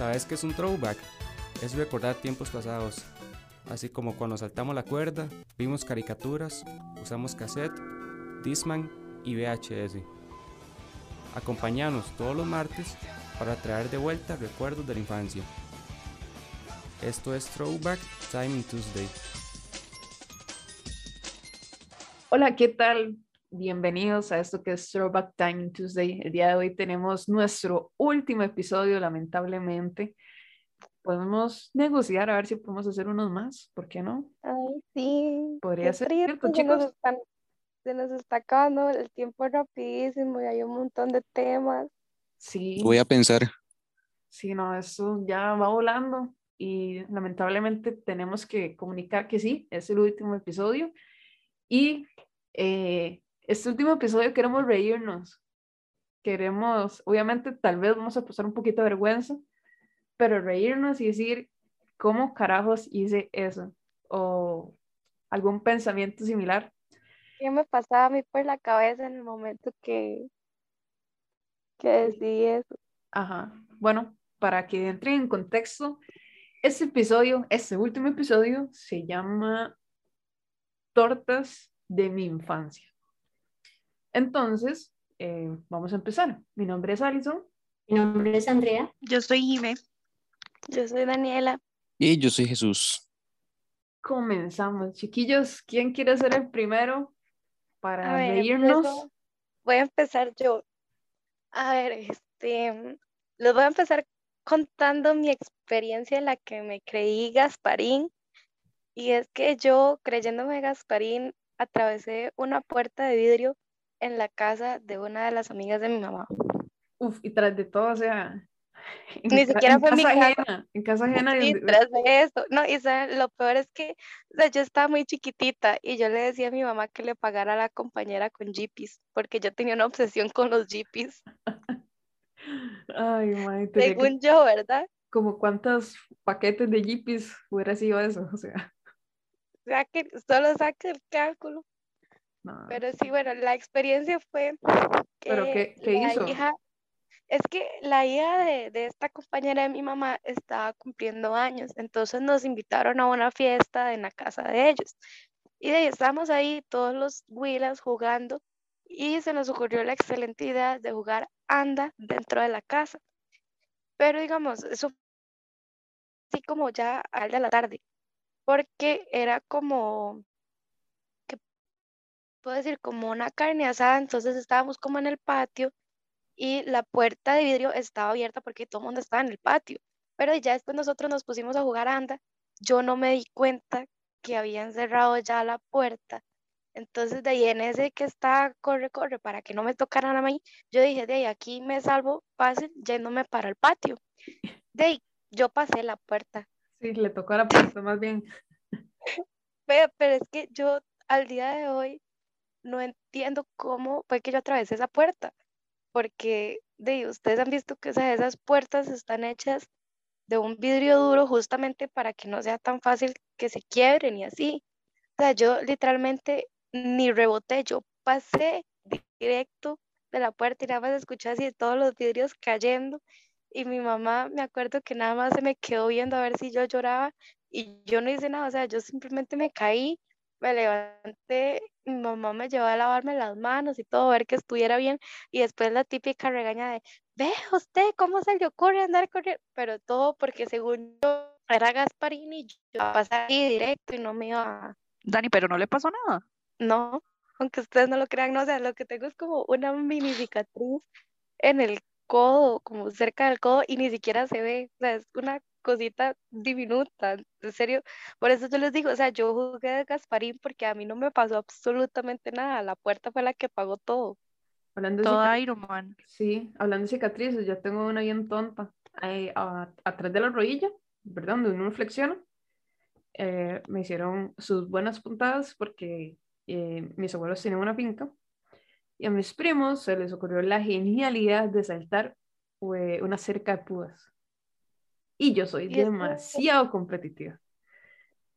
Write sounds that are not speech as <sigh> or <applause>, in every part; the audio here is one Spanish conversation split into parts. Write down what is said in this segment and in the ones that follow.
¿Sabes qué es un throwback? Es recordar tiempos pasados, así como cuando saltamos la cuerda, vimos caricaturas, usamos cassette, Disman y VHS. Acompáñanos todos los martes para traer de vuelta recuerdos de la infancia. Esto es Throwback Timing Tuesday. Hola, ¿qué tal? Bienvenidos a esto que es Throwback Timing Tuesday. El día de hoy tenemos nuestro último episodio, lamentablemente. Podemos negociar a ver si podemos hacer unos más, ¿por qué no? Ay, sí. Podría qué ser, triste, ¿cierto, se chicos? nos están- se nos está acabando el tiempo rapidísimo y hay un montón de temas. Sí, Voy a pensar. sí, no, eso ya va volando y lamentablemente tenemos que comunicar que sí, es el último episodio y eh, este último episodio queremos reírnos, queremos, obviamente tal vez vamos a pasar un poquito de vergüenza, pero reírnos y decir, ¿cómo carajos hice eso? O algún pensamiento similar. ¿Qué me pasaba a mí por la cabeza en el momento que, que decidí eso? Ajá. Bueno, para que entren en contexto, este episodio, este último episodio, se llama Tortas de mi infancia. Entonces, eh, vamos a empezar. Mi nombre es Alison. Mi nombre es Andrea. Yo soy Jime. Yo soy Daniela. Y yo soy Jesús. Comenzamos, chiquillos. ¿Quién quiere ser el primero para A ver, reírnos? voy a empezar yo. A ver, este, les voy a empezar contando mi experiencia en la que me creí Gasparín. Y es que yo, creyéndome Gasparín, atravesé una puerta de vidrio en la casa de una de las amigas de mi mamá. Uf, y tras de todo, o sea, <laughs> en Ni siquiera en fue mi casa casa. ajena, en casa ajena. Y y- tras de eso, no, y saben, lo peor es que, o sea, yo estaba muy chiquitita y yo le decía a mi mamá que le pagara a la compañera con jeepis, porque yo tenía una obsesión con los jeepis, <laughs> Ay, madre, que- según yo, ¿verdad? como cuántos paquetes de Jeepis hubiera sido eso, o sea, O sea, que solo saque el cálculo. No. Pero sí, bueno, la experiencia fue ¿Pero que qué- qué la hizo? hija, es que la hija de, de esta compañera de mi mamá estaba cumpliendo años, entonces nos invitaron a una fiesta en la casa de ellos. Y de ahí estábamos ahí todos los huilas jugando y se nos ocurrió la excelente idea de jugar anda dentro de la casa. Pero digamos, eso así como ya al de la tarde, porque era como puedo decir, como una carne asada, entonces estábamos como en el patio y la puerta de vidrio estaba abierta porque todo el mundo estaba en el patio. Pero ya después nosotros nos pusimos a jugar anda, yo no me di cuenta que habían cerrado ya la puerta. Entonces de ahí en ese que está corre, corre para que no me tocaran a mí, yo dije, de ahí aquí me salvo fácil yéndome para el patio. De ahí yo pasé la puerta. Sí, le tocó a la puerta más bien. <laughs> Pero, pero es que yo al día de hoy no entiendo cómo fue que yo atravesé esa puerta, porque de, ustedes han visto que esas puertas están hechas de un vidrio duro justamente para que no sea tan fácil que se quiebren y así. O sea, yo literalmente ni reboté, yo pasé directo de la puerta y nada más escuché así todos los vidrios cayendo y mi mamá me acuerdo que nada más se me quedó viendo a ver si yo lloraba y yo no hice nada, o sea, yo simplemente me caí, me levanté, mi mamá me llevó a lavarme las manos y todo, ver que estuviera bien, y después la típica regaña de, ve usted, ¿cómo se le ocurre andar corriendo? Pero todo porque según yo era Gasparín y yo iba a pasar ahí directo y no me iba a... Dani, pero no le pasó nada. No, aunque ustedes no lo crean, no, o sea, lo que tengo es como una mini cicatriz en el codo, como cerca del codo, y ni siquiera se ve, o sea, es una cosita diminuta, en serio, por eso yo les digo, o sea, yo jugué de Gasparín porque a mí no me pasó absolutamente nada, la puerta fue la que pagó todo. Hablando de Toda cica- Iron Man. Sí, hablando de cicatrices, yo tengo una bien tonta. Ahí, a- atrás de la rodilla, perdón, donde uno flexiona, eh, me hicieron sus buenas puntadas porque eh, mis abuelos tenían una finca y a mis primos se les ocurrió la genialidad de saltar una cerca de púas. Y yo soy Y es demasiado competitiva.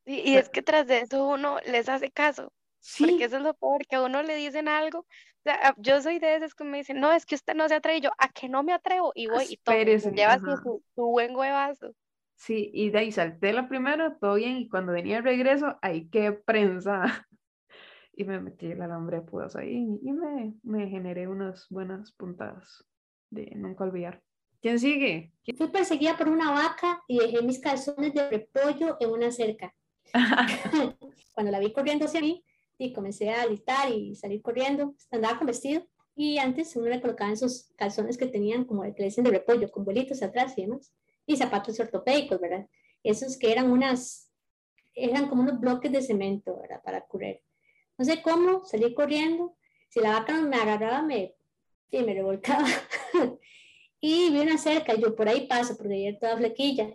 Y, y es que tras de eso uno les hace caso. Porque Sí, eso es lo peor, que a uno le dicen algo. O sea, a- yo soy de esas que me dicen, no, es que usted no se atreve. Y yo, ¿a que no me atrevo? Y voy y y espérese, se lleva así ajá. su, su buen huevazo. Sí, y de ahí salté la primera, todo bien, y cuando venía el regreso, ahí qué prensa. Y me metí el alambre de púas ahí y me, me generé unas buenas puntadas de nunca olvidar. ¿Quién sigue? ¿Quién- Fui perseguida por una vaca y dejé mis calzones de repollo en una cerca. <laughs> <laughs> Cuando la vi corriendo hacia mí, y comencé a gritar y salir corriendo. Andaba con vestido y antes uno le colocaba esos calzones que tenían como el que le dicen de repollo, con vuelitos atrás y demás. Y zapatos ortopédicos, ¿verdad? Esos que eran unas, eran como unos bloques de cemento, ¿verdad? Para correr. No sé cómo, salí corriendo. Si la vaca me agarraba, me, sí, me revolcaba. <laughs> y vi una cerca, yo por ahí paso, porque yo toda flequilla.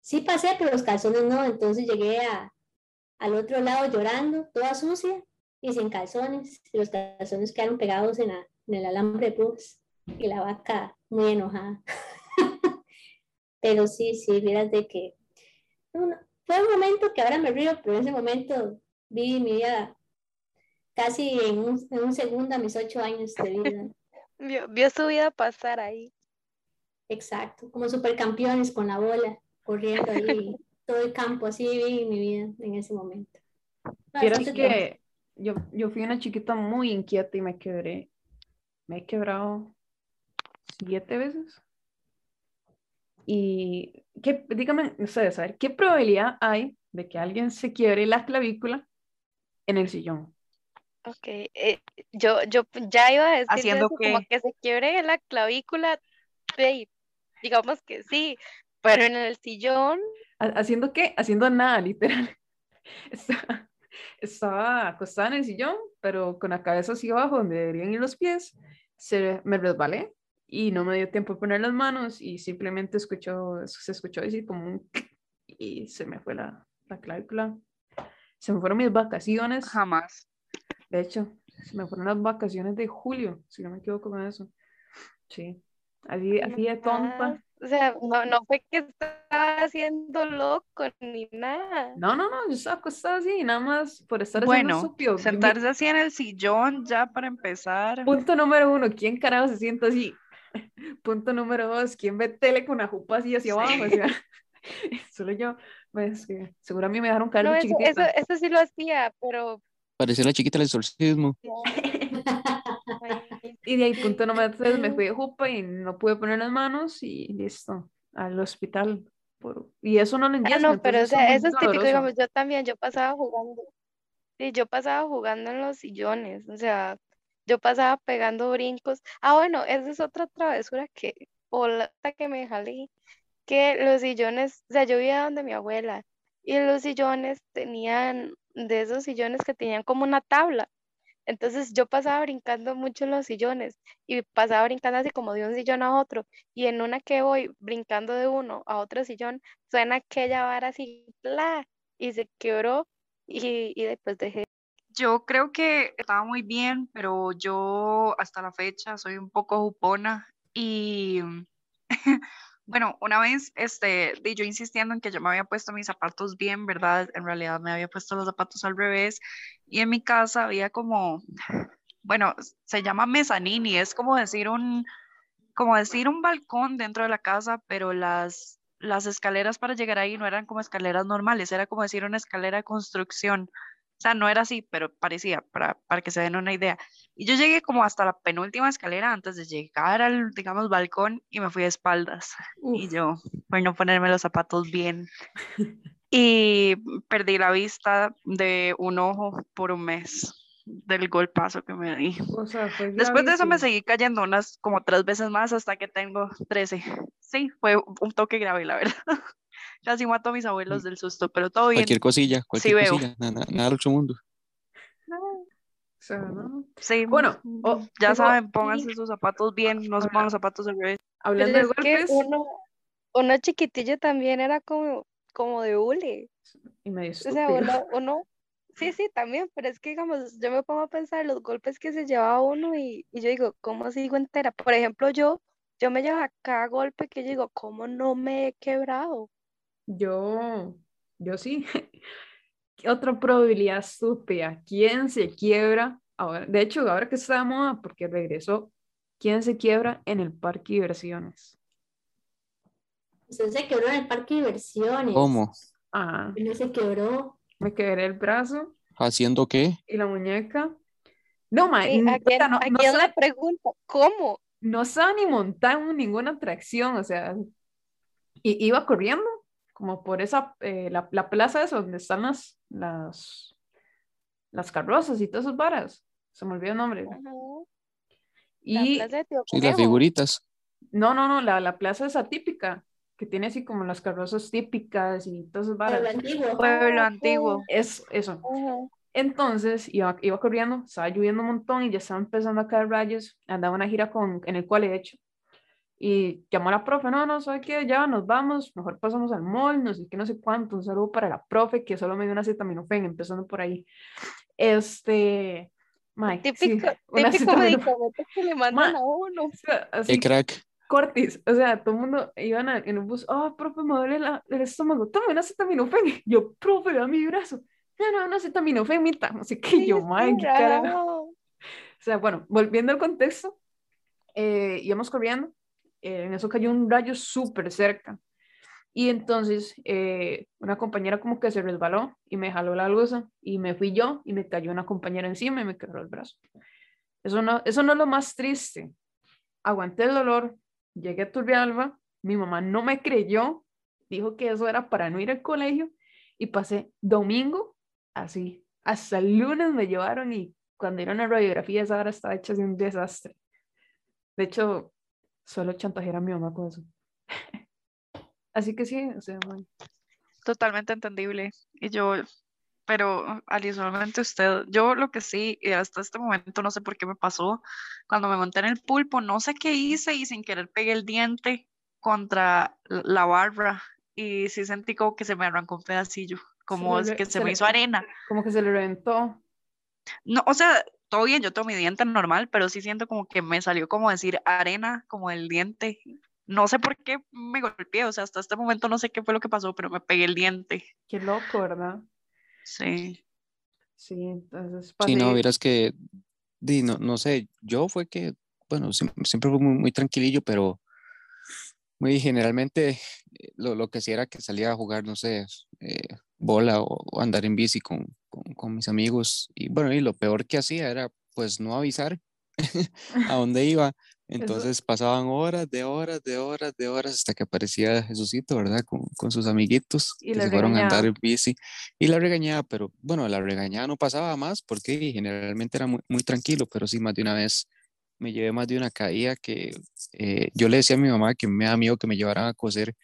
Sí pasé, pero los calzones no, entonces llegué a, al otro lado llorando, toda sucia y sin calzones. Y los calzones quedaron pegados en, el alambre de púas. Y la vaca muy enojada. <laughs> pero sí, sí, fíjate que un- fue un momento que ahora me río, pero en ese momento vi mi vida casi en un, en un segundo a mis ocho años de vida. <laughs> Vio, vio su vida pasar ahí. Exacto, como supercampeones con la bola, corriendo ahí, <laughs> todo el campo, así viví mi vida en ese momento. Bastante tonto. que yo, yo fui una chiquita muy inquieta y me quebré. Me he quebrado siete veces. Y qué, díganme ustedes, a ver, ¿qué probabilidad hay de que alguien se quiebre la clavícula en el sillón? Ok, eh, yo, yo ya iba a decir ¿Haciendo eso, como qué? que se quiebre la clavícula, babe, digamos que sí, pero en el sillón, ¿Ha- ¿Haciendo qué? Haciendo nada, literal. <laughs> Estaba, estaba acostada en el sillón, pero con la cabeza hacia abajo, donde deberían ir los pies. Se, me resbalé y no me dio tiempo de poner las manos y simplemente escuchó, se escuchó decir como un <laughs> y se me fue la, la clavícula. Se me fueron mis vacaciones. Jamás. De hecho, se me fueron las vacaciones de julio, si no me equivoco con eso. Sí, así, así de tonta. más, o sea, no, no fue que estaba haciendo loco ni nada. No, no, no, yo estaba acostada así, y nada más por estar haciendo Bueno, estúpido. Mi- sentarse así en el sillón ya para empezar. Punto número uno, ¿quién carajo se sienta así? <laughs> Punto número dos, ¿quién ve tele con la jupa así hacia abajo? O sea, <laughs> solo yo, pues seguro a mí me dejaron caer No, de eso, eso, eso sí lo hacía, pero Parecía la chiquita del exorcismo. <laughs> Y de ahí, punto número tres, me fui de jupa y no pude poner las manos y listo, al hospital. Por... Y eso no lo Ah, entiendo. no, pero o sea, eso es típico, digamos, yo también, yo pasaba jugando, sí, yo pasaba jugando en los sillones, o sea, yo pasaba pegando brincos. Ah, bueno, esa es otra travesura que, o la que me jalé, que los sillones, o sea, yo vivía donde mi abuela, y los sillones tenían, de esos sillones que tenían como una tabla. Entonces yo pasaba brincando mucho en los sillones y pasaba brincando así como de un sillón a otro. Y en una que voy brincando de uno a otro sillón, suena aquella vara así, y se quebró y, y después dejé. Yo creo que estaba muy bien, pero yo hasta la fecha soy un poco jupona y <laughs> bueno, una vez este, di yo insistiendo en que yo me había puesto mis zapatos bien, ¿verdad? En realidad me había puesto los zapatos al revés y en mi casa había como, bueno, se llama mezanini, es como decir un, como decir un balcón dentro de la casa, pero las, las escaleras para llegar ahí no eran como escaleras normales, era como decir una escalera de construcción. O sea, no era así, pero parecía, para, para que se den una idea. Y yo llegué como hasta la penúltima escalera antes de llegar al, digamos, balcón y me fui de espaldas. Y yo, por no ponerme los zapatos bien. <laughs> Y perdí la vista de un ojo por un mes del golpazo que me di. o sea, fue Después de eso me seguí cayendo unas como tres veces más hasta que tengo 13. Sí, fue un toque grave, la verdad. <laughs> Casi mato a mis abuelos del susto, pero todo bien. Cualquier cosilla, cualquier veo. cosilla. Nada, nada, del otro mundo. O sea, ¿no? Sí, Bueno, ya saben, pónganse sus zapatos bien, no se pongan los zapatos al revés. hablando Pero de golpes, uno, uno chiquitillo también era como, como de hule. y medio O sea, uno, uno, sí, sí, también, pero es que, digamos, yo me pongo a pensar los golpes que se llevaba uno y, y yo digo, ¿cómo sigo entera? Por ejemplo, yo, yo me llevo a cada golpe que yo digo, ¿cómo no me he quebrado? Yo, yo sí. <laughs> ¿Qué otra probabilidad estúpida? ¿Quién se quiebra? Ahora, de hecho, ahora que está de moda, porque regresó, ¿quién se quiebra en el parque de diversiones? Usted se quebró en el parque de diversiones. ¿Cómo? Ah, No se quebró. me quebré el brazo ¿Haciendo qué? y la muñeca. No, ma, Sí, n- ¿a o quién, sea, no, a no quién sabe- le pregunto? ¿Cómo? no estaba ni montando ninguna atracción, o sea, iba corriendo como por esa, eh, la, la plaza esa donde están las, las, las carrozas y todas esas varas, se me olvidó el nombre. Ujú, La Y las figuritas. no, no, no, la, la plaza esa típica, que tiene así como las carrozas típicas y todas esas varas. antiguo. Pueblo antiguo. Es eso. Ujú. Entonces iba, iba corriendo, estaba lloviendo un montón y ya estaba empezando a caer rayos. Andaba una gira con, en el cual he hecho. Y llamó a la profe, no, no, ¿sabe qué? Ya nos vamos, mejor pasamos al mall, no sé qué, no sé cuánto. Un saludo para la profe que solo me dio una acetaminofén, empezando por ahí. Este, Mike, sí, Típico, <laughs> una típico medicamento que le mandan Ma- a uno. O sea, Qué crack. cortis, o sea, todo el mundo iban a- en un bus, oh, profe, me duele la- el estómago, tome una acetaminofén. <laughs> Yo, profe, da mi brazo. No, no, una acetaminofén, mita, no sé qué, Sí, yo, Mike, qué carajo. O sea, bueno, volviendo al contexto, eh, íbamos corriendo, eh, en eso cayó un rayo súper cerca. Y entonces eh, una compañera como que se resbaló y me jaló la blusa y me fui yo y me cayó una compañera encima y me quebró el brazo. Eso no, eso no es lo más triste. Aguanté el dolor, llegué a Turrialba, mi mamá no me creyó, dijo que eso era para no ir al colegio y pasé domingo así. Hasta el lunes me llevaron y cuando dieron la radiografía esa hora estaba hecha así un desastre. De hecho, solo chantajeé a mi mamá con eso. <laughs> Así que sí, o sea, bueno, Totalmente entendible. Y yo, pero adicionalmente usted, yo lo que sí, y hasta este momento no sé por qué me pasó, cuando me monté en el pulpo, no sé qué hice y sin querer pegué el diente contra la barra y sí sentí como que se me arrancó un pedacillo, como le que se se me le- hizo arena. como que se le reventó. No, o sea, todo bien, yo tengo mi diente normal, pero sí siento como que me salió como decir arena, como el diente. No sé por qué me golpeé, o sea, hasta este momento no sé qué fue lo que pasó, pero me pegué el diente. Qué loco, ¿verdad? Sí. Sí, entonces Sí, no, pasé- vieras que, di, no, no sé, yo fue que, bueno, siem- siempre fue muy, muy tranquilillo, pero muy generalmente eh, lo, lo que sí era que salía a jugar, no sé, eh, bola o, o andar en bici con, con, con mis amigos. Y bueno, y lo peor que hacía era pues no avisar <laughs> a dónde <laughs> iba. Entonces pasaban horas, de horas, de horas, de horas hasta que aparecía Jesucito, ¿verdad? Con, con sus amiguitos Y que se fueron a andar en bici. Y la regañaba, pero bueno, la regañada no pasaba más porque generalmente era muy, muy tranquilo, pero sí más de una vez me llevé más de una caída que eh, yo le decía a mi mamá que me da miedo que me llevaran a coser,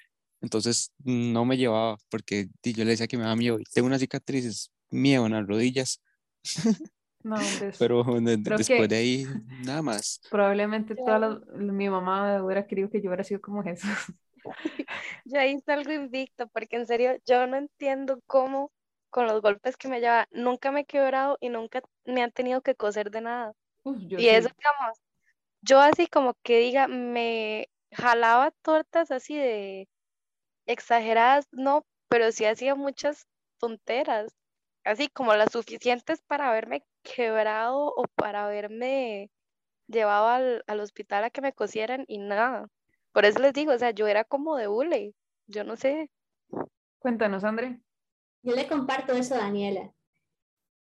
entonces no me llevaba porque yo le decía que me da miedo tengo unas cicatrices miedo en las rodillas, <laughs> No, pero después de ahí nada más. probablemente toda la- mi mamá hubiera querido que yo hubiera sido como Jesús. Yo ahí salgo invicto, porque en serio, yo no entiendo cómo con los golpes que me lleva, nunca me he quebrado y nunca me han tenido que coser de nada. Uf, Y sí. eso, digamos, yo así como que diga, me jalaba tortas así de exageradas, no, pero sí hacía muchas tonteras, así como las suficientes para haberme quebrado o para haberme llevado al, al hospital a que me cosieran y nada. Por eso les digo, o sea, yo era como de hule, yo no sé. Cuéntanos, André. Yo le comparto eso a Daniela.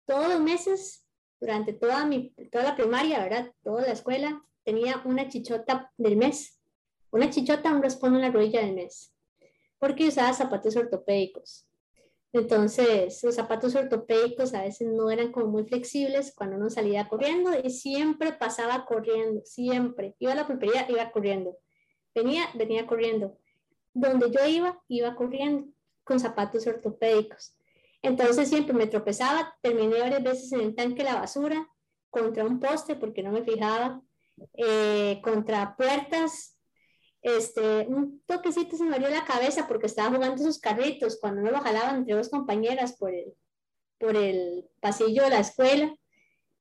Todos los meses, durante toda, mi, toda la primaria, ¿verdad? Toda la escuela, tenía una chichota del mes. Una chichota, un raspón en la rodilla del mes. Porque usaba zapatos ortopédicos. Entonces, los zapatos ortopédicos a veces no eran como muy flexibles cuando uno salía corriendo y siempre pasaba corriendo, siempre. Iba a la pulpería, iba corriendo. Venía, venía corriendo. Donde yo iba, iba corriendo con zapatos ortopédicos. Entonces siempre me tropezaba, terminé varias veces en el tanque de la basura, contra un poste porque no me fijaba, eh, contra puertas, este, un toquecito se me abrió la cabeza porque estaba jugando sus carritos cuando no lo jalaban entre dos compañeras por el, por el pasillo de la escuela.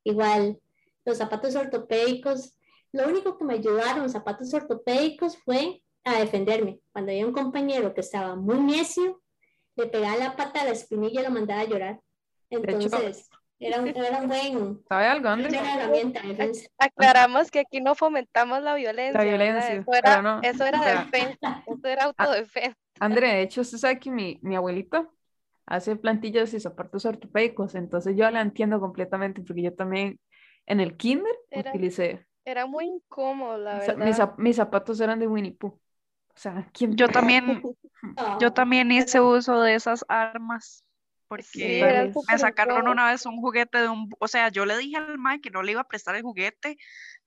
Igual, los zapatos ortopédicos, lo único que me ayudaron los zapatos ortopédicos fue a defenderme. Cuando había un compañero que estaba muy necio, le pegaba la pata a la espinilla y lo mandaba a llorar. Entonces, era, un, era un buen, ¿Sabe algo, André? buena herramienta de defensa. Aclaramos que aquí no fomentamos la violencia. La violencia, Eso era, no, eso era o sea, defensa, <laughs> eso era autodefensa. André, de hecho, usted sabe que mi, mi abuelito hace plantillas y zapatos ortopédicos, entonces yo la entiendo completamente porque yo también en el kinder Era- utilicé, Era muy incómodo, la o sea, verdad. mis, mis zapatos eran de Winnie Pooh. O sea, ¿quién Yo también, <laughs> <laughs> yo también hice uso de esas armas porque Sí, me sacaron una vez un juguete de un, o sea, yo le dije al mae que no le iba a prestar el juguete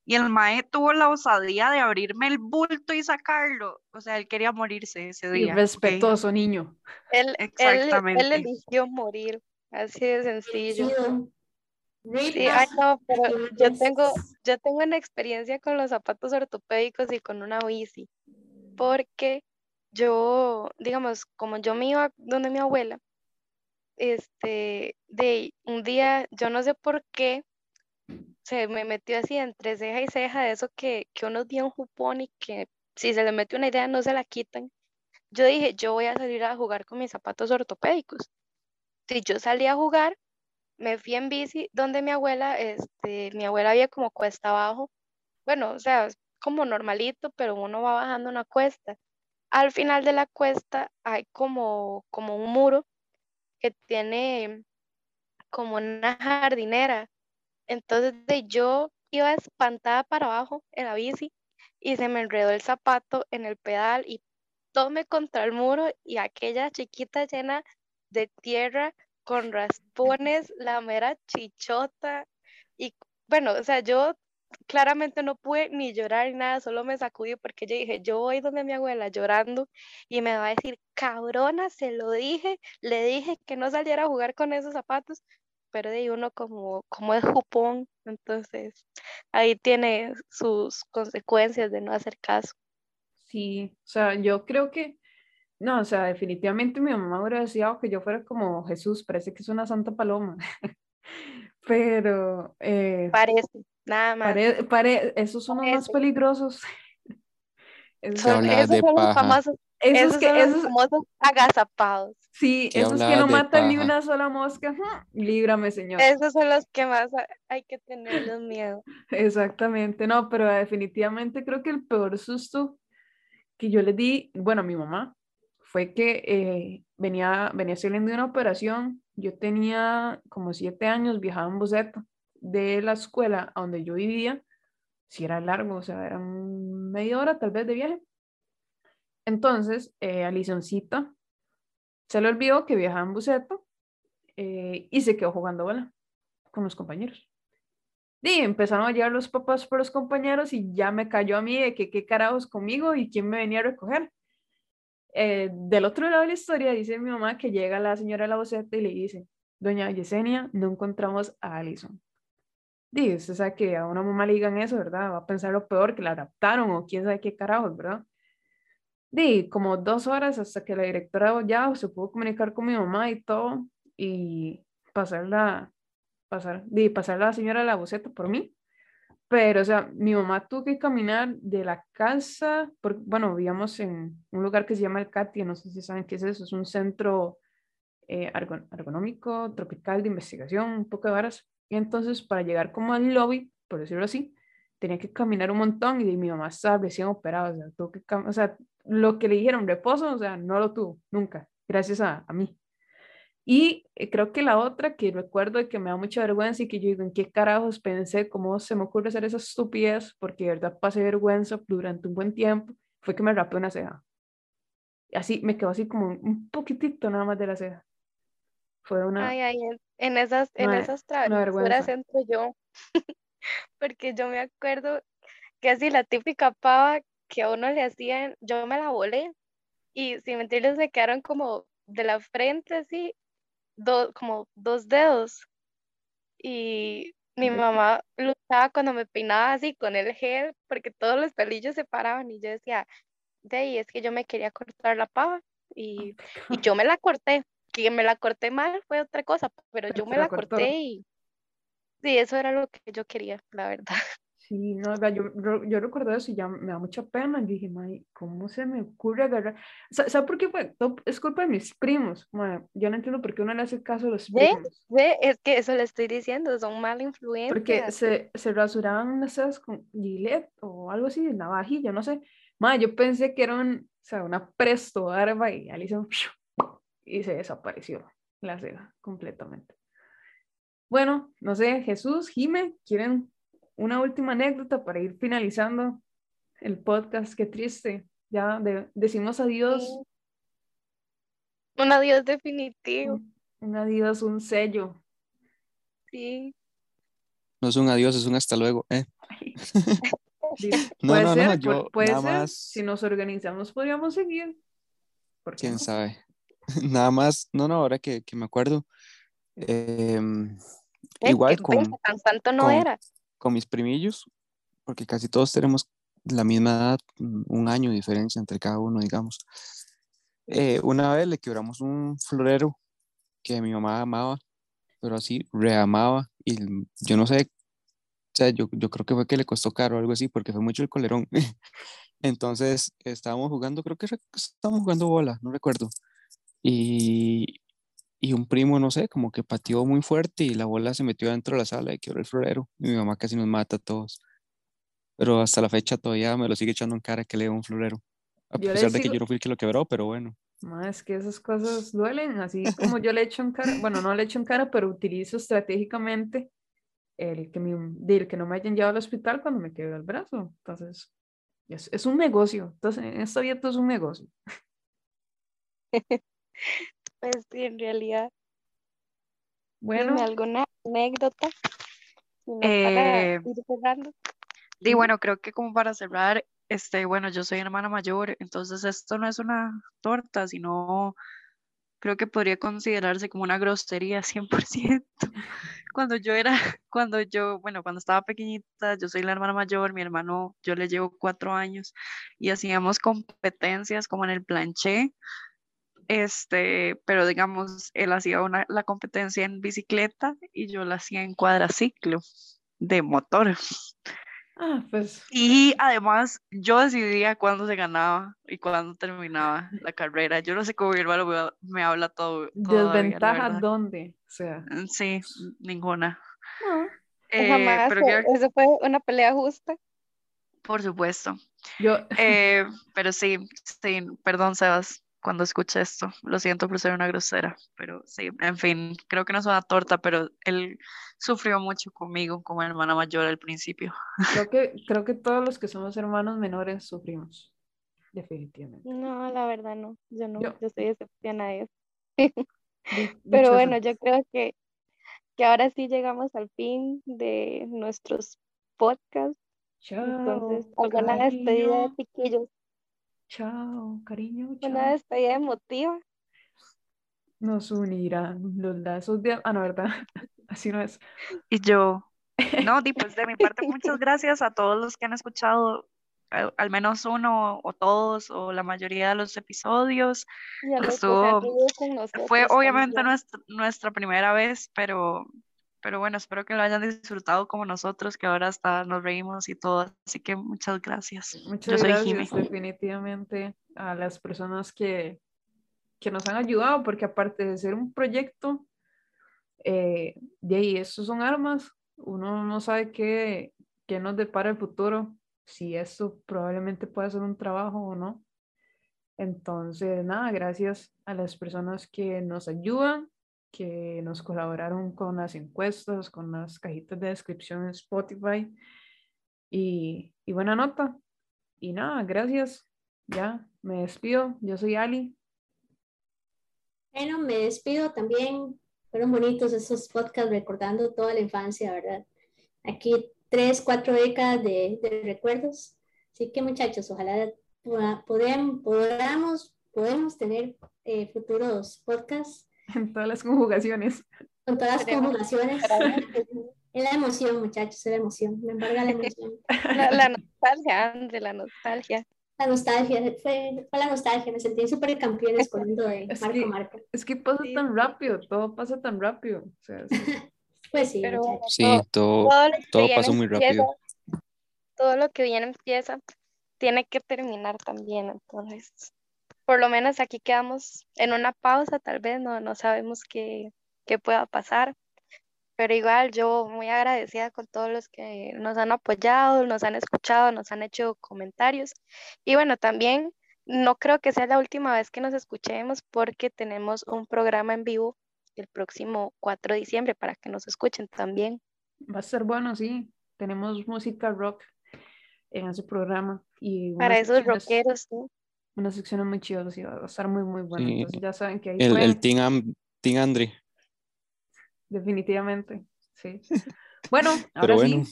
y el mae tuvo la osadía de abrirme el bulto y sacarlo. O sea, él quería morirse ese día. Irrespetuoso niño. Él, él, él Exactamente. eligió morir, así de sencillo. Sí, ay no, pero yo tengo, yo tengo una experiencia con los zapatos ortopédicos y con una bici, porque yo, digamos, como yo me iba donde mi abuela, este, de un día, yo no sé por qué, se me metió así entre ceja y ceja de eso que, que uno es bien jupón y que si se le mete una idea no se la quitan. Yo dije, yo voy a salir a jugar con mis zapatos ortopédicos. Si yo salí a jugar, me fui en bici donde mi abuela, este, mi abuela había como cuesta abajo. Bueno, o sea, como normalito, pero uno va bajando una cuesta. Al final de la cuesta hay como, como un muro que tiene como una jardinera. Entonces yo iba espantada para abajo en la bici y se me enredó el zapato en el pedal y tomé contra el muro y aquella chiquita llena de tierra con raspones, la mera chichota y bueno, o sea, yo claramente no pude ni llorar ni nada, solo me sacudí porque yo dije, yo voy donde mi abuela llorando y me va a decir, cabrona, se lo dije, le dije que no saliera a jugar con esos zapatos, pero de uno como, como es jupón, entonces ahí tiene sus consecuencias de no hacer caso. Sí, o sea, yo creo que, no, o sea, definitivamente mi mamá hubiera deseado que yo fuera como Jesús, parece que es una santa paloma. <laughs> Pero eh, Parece, nada más. pare- pare- esos son los más peligrosos. <laughs> Esos, ¿Qué Son, esos de son los famosos, esos esos que, son los famosos agazapados. sí, ¿Qué esos que no matan ni paja? una sola mosca, líbrame, señor. Esos son los que más ha- hay que tenerles miedo. <laughs> Exactamente, no, pero definitivamente creo que el peor susto que yo le di, bueno, a mi mamá, fue que eh, venía, venía saliendo de una operación, yo tenía como siete años, viajaba en Boceto, de la escuela a donde yo vivía, si era largo, o sea, era media hora tal vez de viaje. Entonces, eh, se le olvidó que viajaba en Boceto eh, y se quedó jugando bola con los compañeros. Y empezaron a llegar los papás por los compañeros y ya me cayó a mí de que qué carajos conmigo y quién me venía a recoger. Eh, del otro lado de la historia dice mi mamá que llega la señora de la boceta y le dice, doña Yesenia, no encontramos a Alison. Dice, usted sabe que a una mamá le digan eso, ¿verdad? Va a pensar lo peor, que la adaptaron o quién sabe qué carajos, ¿verdad? Di como dos horas hasta que la directora ya se pudo comunicar con mi mamá y todo y pasarla pasar, de pasar la señora la boceta por mí. Pero, o sea, mi mamá tuvo que caminar de la casa, por, bueno, vivíamos en un lugar que se llama el CATI, no sé si saben qué es eso, es un centro eh, ergonómico, tropical de investigación, un poco de varas. Y entonces, para llegar como al lobby, por decirlo así, tenía que caminar un montón y mi mamá estaba recién operada, o sea, tuvo que, o sea, lo que le dijeron reposo, o sea, no lo tuvo, nunca, gracias a, a mí. Y eh, creo que la otra que recuerdo y que me da mucha vergüenza y que yo digo, ¿en qué carajos pensé? ¿Cómo se me ocurre hacer esa estupidez? Porque de verdad pasé vergüenza durante un buen tiempo. Fue que me rapé una ceja. Así, me quedó así como un poquitito nada más de la ceja. Fue una... Ay, ay, en, esas, en Una- esas travesuras entro yo. <laughs> Porque yo me acuerdo que así la típica pava que a uno le hacían, yo me la volé. Y sin mentirles me quedaron como de la frente así, do- como dos dedos. Y mi mamá luchaba cuando me peinaba así con el gel, porque todos los pelillos se paraban. Y yo decía, de ahí es que yo me quería cortar la pava. Y, y yo me la corté. Que me la corté mal fue otra cosa, pero Pero yo me la cortó. corté y sí, eso era lo que yo quería, la verdad. <laughs> Sí, no, yo, yo, yo recuerdo eso y ya me da mucha pena. Yo dije, "Mae, ¿cómo se me ocurre agarrar? Sa- ¿Sabe por qué fue? Es culpa de mis primos. mae. Yo no entiendo por qué uno le hace caso a los ¿Ve? primos. Ve, es que eso le estoy diciendo, son mala Porque influencia. se, se rasuraban las cejas con Gillette o algo así, navajilla, no sé. Mae, yo pensé que era un, o sea, una presto barba y al hizo <laughs> y se desapareció la ceja completamente. Bueno, no sé, Jesús, Jime, ¿quieren una última anécdota para ir finalizando el podcast? Qué triste. Ya de- decimos adiós, Sí. Un adiós definitivo, un, un adiós, un sello. sí. No es un adiós, es un hasta luego. eh. <laughs> No, puede no, no, ser, yo puede nada ser. más- Si nos organizamos, podríamos seguir. ¿Por qué quién no? sabe. <laughs> Nada más, no, no, ahora que, que me acuerdo. em, igual con, tan no con- era. con mis primillos, porque casi todos tenemos la misma edad, un año de diferencia entre cada uno, digamos. Eh, una vez le quebramos un florero que mi mamá amaba, pero así reamaba, y yo no sé, o sea, yo, yo creo que fue que le costó caro o algo así, porque fue mucho el colerón. <laughs> Entonces estábamos jugando, creo que estábamos jugando bola, no recuerdo. Y, y un primo, no sé, como que pateó muy fuerte y la bola se metió dentro de la sala y quebró el florero. Y mi mamá casi nos mata a todos. Pero hasta la fecha todavía me lo sigue echando en cara que le dio un florero. A Yo pesar de que yo no fui el que lo quebró, pero bueno. Ma, es que esas cosas duelen, así como yo le echo en cara, bueno, no le echo en cara, pero utilizo estratégicamente el que, me, del que no me hayan llevado al hospital cuando me quebró el brazo. Entonces, es, es un negocio. Entonces, en esta todo es un negocio. <laughs> <laughs> Pues sí, en realidad. Bueno, Dime alguna anécdota. no, para Eh, ir cerrando. Y bueno, creo que como para cerrar, este, bueno, yo soy hermana mayor, entonces esto no es una torta, sino creo que podría considerarse como una grosería 100%. <laughs> Cuando yo era, <laughs> cuando yo, bueno, cuando estaba pequeñita, yo soy la hermana mayor, mi hermano, yo le llevo cuatro años y hacíamos competencias como en el planché, este, pero digamos, él hacía una, la competencia en bicicleta y yo la hacía en cuadraciclo de motor. ah, pues Y además, yo decidía cuándo se ganaba y cuándo terminaba la carrera. Yo no sé cómo mi hermano me, me habla todo. todavía, desventaja dónde, o sea, Mm, Sí, ninguna. no, Eh, Jamás, pero quiero- eso fue una pelea justa. por supuesto. yo, Eh, <laughs> pero sí, sí, perdón, Sebas, cuando escuché esto. Lo siento por ser una grosera, pero sí, en fin, creo que no es una torta, pero él sufrió mucho conmigo como hermana mayor al principio. creo <laughs> que, creo que todos los que somos hermanos menores sufrimos, definitivamente. No, la verdad no. Yo no, Yo- yo soy excepción a eso. <laughs> Pero bueno, yo creo que, que ahora sí llegamos al fin de nuestros podcasts. Chao, Entonces, alguna despedida de chiquillos, Chao, cariño, una chao. despedida emotiva. Nos unirán los lazos de... Ah, no, ¿verdad? <laughs> Así no es. Y yo, no, di, pues de mi <laughs> parte, muchas gracias a todos los que han escuchado al, al menos uno o todos o la mayoría de los episodios. Y a los que se Estuvo- Fue obviamente nuestra primera vez, pero, pero bueno, espero que lo hayan disfrutado como nosotros, que ahora hasta nos reímos y todo. Así que muchas gracias. Muchas Yo soy gracias, Jime. definitivamente, a las personas que, que nos han ayudado, porque aparte de ser un proyecto, eh, de ahí, estos son armas, uno no sabe qué, qué nos depara el futuro, si esto probablemente puede ser un trabajo o no. Entonces, nada, gracias a las personas que nos ayudan, que nos colaboraron con las encuestas, con las cajitas de descripción en Spotify y, y buena nota. Y nada, gracias. Ya, me despido. Yo soy Ali. Bueno, me despido también. Fueron bonitos esos podcasts recordando toda la infancia, ¿verdad? Aquí tres, cuatro décadas de, de recuerdos. Así que muchachos, ojalá podamos, podemos tener eh, futuros podcasts <laughs> En todas las conjugaciones. con todas las conjugaciones. <laughs> Es la emoción, muchachos, es la emoción. Me embarga la emoción. La, la nostalgia, André, la nostalgia. La nostalgia, fue, fue la nostalgia. Me sentí súper campeones corriendo de Es marco que- a marco. Es que pasa Sí, tan rápido, todo pasa tan rápido. O sea, sí. <laughs> Pues sí, Pero muchachos. Sí, todo, todo pasó muy empieza- rápido. todo lo que bien empieza tiene que terminar también. Entonces, por lo menos aquí quedamos en una pausa, tal vez no, no sabemos qué, qué pueda pasar. Pero igual yo muy agradecida con todos los que nos han apoyado, nos han escuchado, nos han hecho comentarios. Y bueno, también no creo que sea la última vez que nos escuchemos porque tenemos un programa en vivo el próximo 4 de diciembre para que nos escuchen también. Va a ser bueno, sí. Tenemos música rock en ese programa. Y para esos rockeros, sí. Una sección muy chida, sí, va a estar muy, muy bueno. Entonces ya saben que ahí El, el Team, Team Andre. Definitivamente, sí. Bueno, <laughs> ahora sí,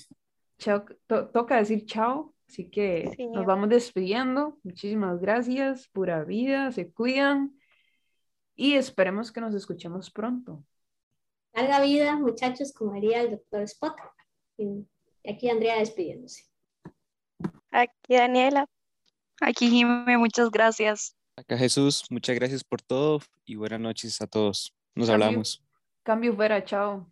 toca decir chao, así que nos vamos despidiendo. Muchísimas gracias, pura vida, se cuidan y esperemos que nos escuchemos pronto. Larga vida, muchachos, como diría el doctor Spock. Y aquí Andrea despidiéndose. Aquí Daniela. Aquí Jimmy, muchas gracias. Acá Jesús, muchas gracias por todo y buenas noches a todos. Nos hablamos. Cambio fuera, chao.